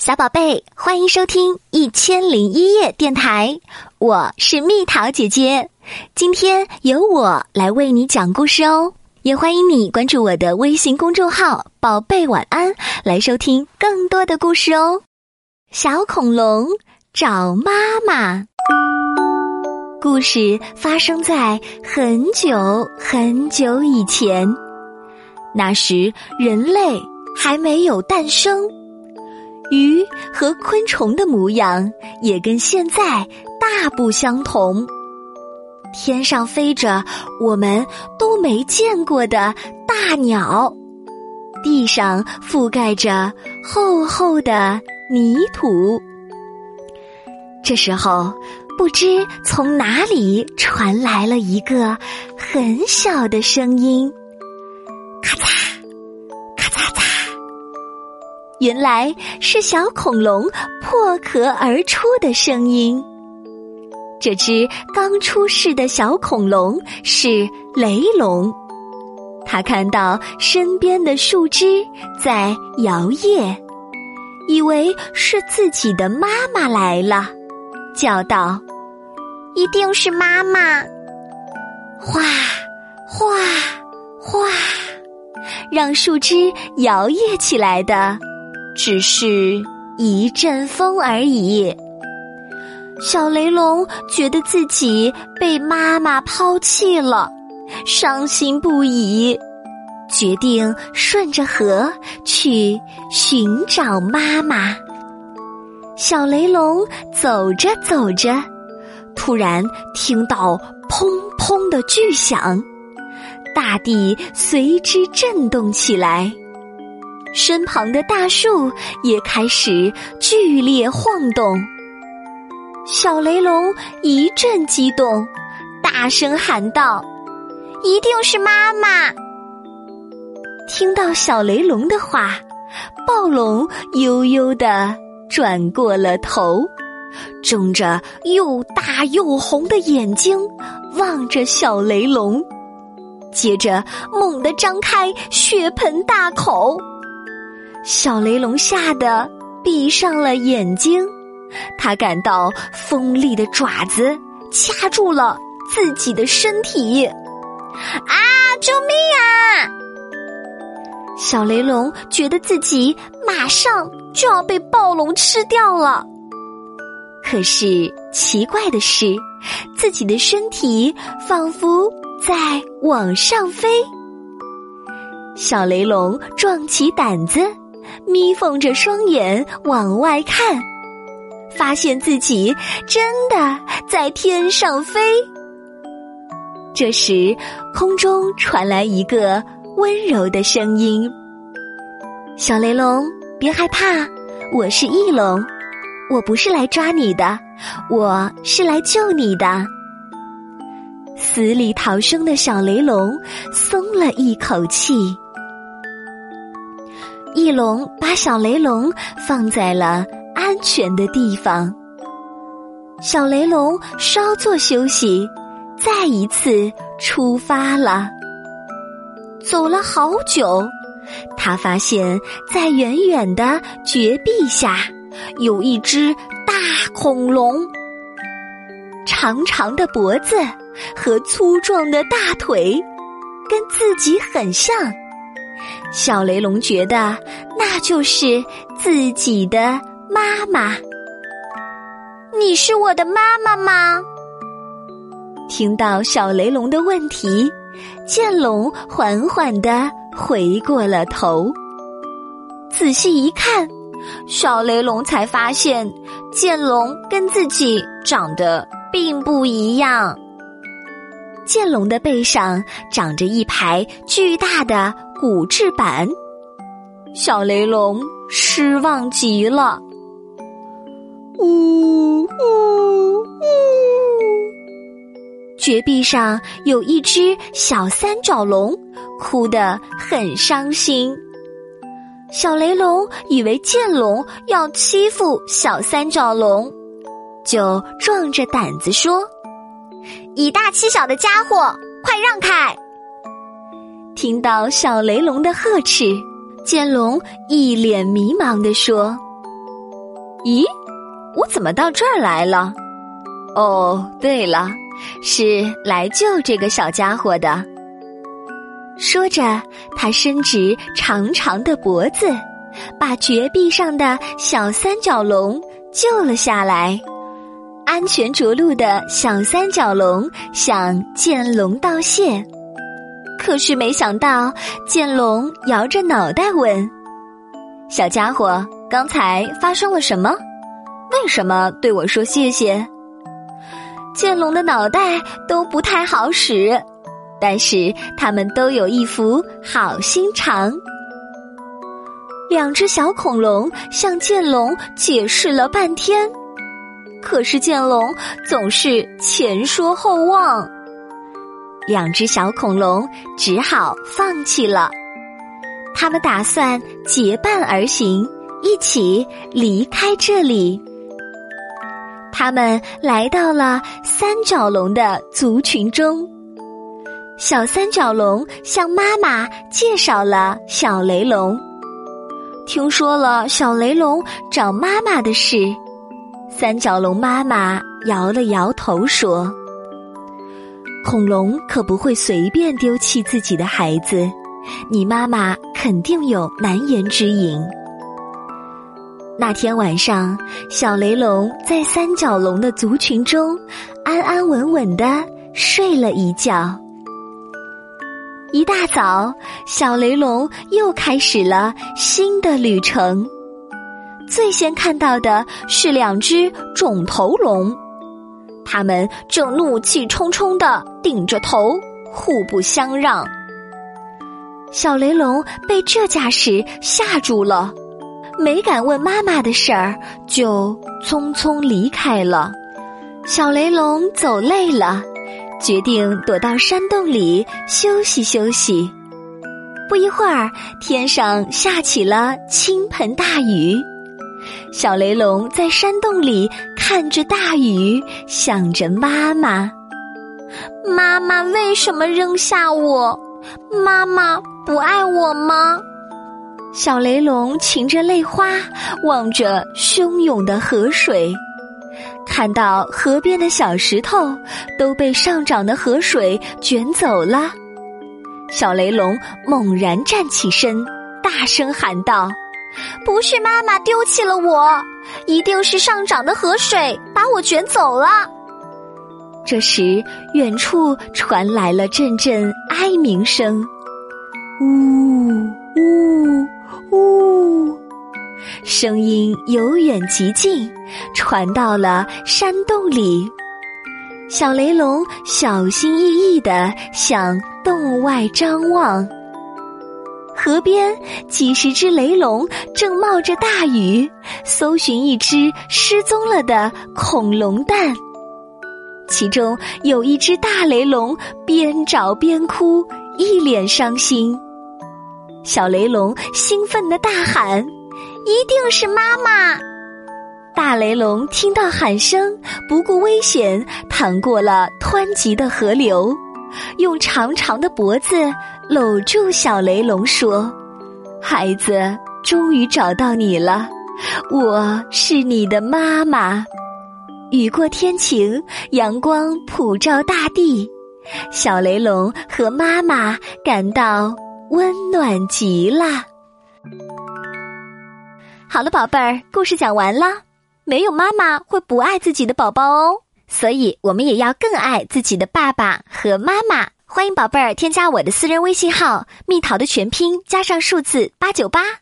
小宝贝，欢迎收听《一千零一夜》电台，我是蜜桃姐姐。今天由我来为你讲故事哦，也欢迎你关注我的微信公众号“宝贝晚安”，来收听更多的故事哦。小恐龙找妈妈，故事发生在很久很久以前，那时人类还没有诞生。鱼和昆虫的模样也跟现在大不相同。天上飞着我们都没见过的大鸟，地上覆盖着厚厚的泥土。这时候，不知从哪里传来了一个很小的声音。原来是小恐龙破壳而出的声音。这只刚出世的小恐龙是雷龙，它看到身边的树枝在摇曳，以为是自己的妈妈来了，叫道：“一定是妈妈！”哗，哗，哗，让树枝摇曳起来的。只是一阵风而已。小雷龙觉得自己被妈妈抛弃了，伤心不已，决定顺着河去寻找妈妈。小雷龙走着走着，突然听到砰砰的巨响，大地随之震动起来。身旁的大树也开始剧烈晃动，小雷龙一阵激动，大声喊道：“一定是妈妈！”听到小雷龙的话，暴龙悠悠的转过了头，睁着又大又红的眼睛望着小雷龙，接着猛地张开血盆大口。小雷龙吓得闭上了眼睛，他感到锋利的爪子掐住了自己的身体。啊！救命啊！小雷龙觉得自己马上就要被暴龙吃掉了。可是奇怪的是，自己的身体仿佛在往上飞。小雷龙壮起胆子。眯缝着双眼往外看，发现自己真的在天上飞。这时，空中传来一个温柔的声音：“小雷龙，别害怕，我是翼龙，我不是来抓你的，我是来救你的。”死里逃生的小雷龙松了一口气。翼龙把小雷龙放在了安全的地方。小雷龙稍作休息，再一次出发了。走了好久，他发现，在远远的绝壁下，有一只大恐龙，长长的脖子和粗壮的大腿，跟自己很像。小雷龙觉得那就是自己的妈妈。你是我的妈妈吗？听到小雷龙的问题，剑龙缓缓的回过了头。仔细一看，小雷龙才发现剑龙跟自己长得并不一样。剑龙的背上长着一排巨大的。骨制板，小雷龙失望极了。呜呜呜！绝壁上有一只小三角龙，哭得很伤心。小雷龙以为剑龙要欺负小三角龙，就壮着胆子说：“以大欺小的家伙，快让开！”听到小雷龙的呵斥，剑龙一脸迷茫地说：“咦，我怎么到这儿来了？哦，对了，是来救这个小家伙的。说着，他伸直长长的脖子，把绝壁上的小三角龙救了下来。安全着陆的小三角龙向剑龙道谢，可是没想到，剑龙摇着脑袋问：“小家伙，刚才发生了什么？为什么对我说谢谢？”剑龙的脑袋都不太好使，但是他们都有一副好心肠。两只小恐龙向剑龙解释了半天。可是剑龙总是前说后忘，两只小恐龙只好放弃了。他们打算结伴而行，一起离开这里。他们来到了三角龙的族群中，小三角龙向妈妈介绍了小雷龙，听说了小雷龙找妈妈的事。三角龙妈妈摇了摇头说：“恐龙可不会随便丢弃自己的孩子，你妈妈肯定有难言之隐。”那天晚上，小雷龙在三角龙的族群中安安稳稳的睡了一觉。一大早，小雷龙又开始了新的旅程。最先看到的是两只肿头龙，他们正怒气冲冲的顶着头，互不相让。小雷龙被这架势吓住了，没敢问妈妈的事儿，就匆匆离开了。小雷龙走累了，决定躲到山洞里休息休息。不一会儿，天上下起了倾盆大雨。小雷龙在山洞里看着大雨，想着妈妈。妈妈为什么扔下我？妈妈不爱我吗？小雷龙噙着泪花，望着汹涌的河水，看到河边的小石头都被上涨的河水卷走了。小雷龙猛然站起身，大声喊道。不是妈妈丢弃了我，一定是上涨的河水把我卷走了。这时，远处传来了阵阵哀鸣声，呜呜呜，声音由远及近，传到了山洞里。小雷龙小心翼翼地向洞外张望。河边几十只雷龙正冒着大雨，搜寻一只失踪了的恐龙蛋。其中有一只大雷龙边找边哭，一脸伤心。小雷龙兴奋的大喊：“一定是妈妈！”大雷龙听到喊声，不顾危险，淌过了湍急的河流。用长长的脖子搂住小雷龙，说：“孩子，终于找到你了，我是你的妈妈。”雨过天晴，阳光普照大地，小雷龙和妈妈感到温暖极了。好了，宝贝儿，故事讲完了。没有妈妈会不爱自己的宝宝哦。所以，我们也要更爱自己的爸爸和妈妈。欢迎宝贝儿添加我的私人微信号“蜜桃”的全拼加上数字八九八。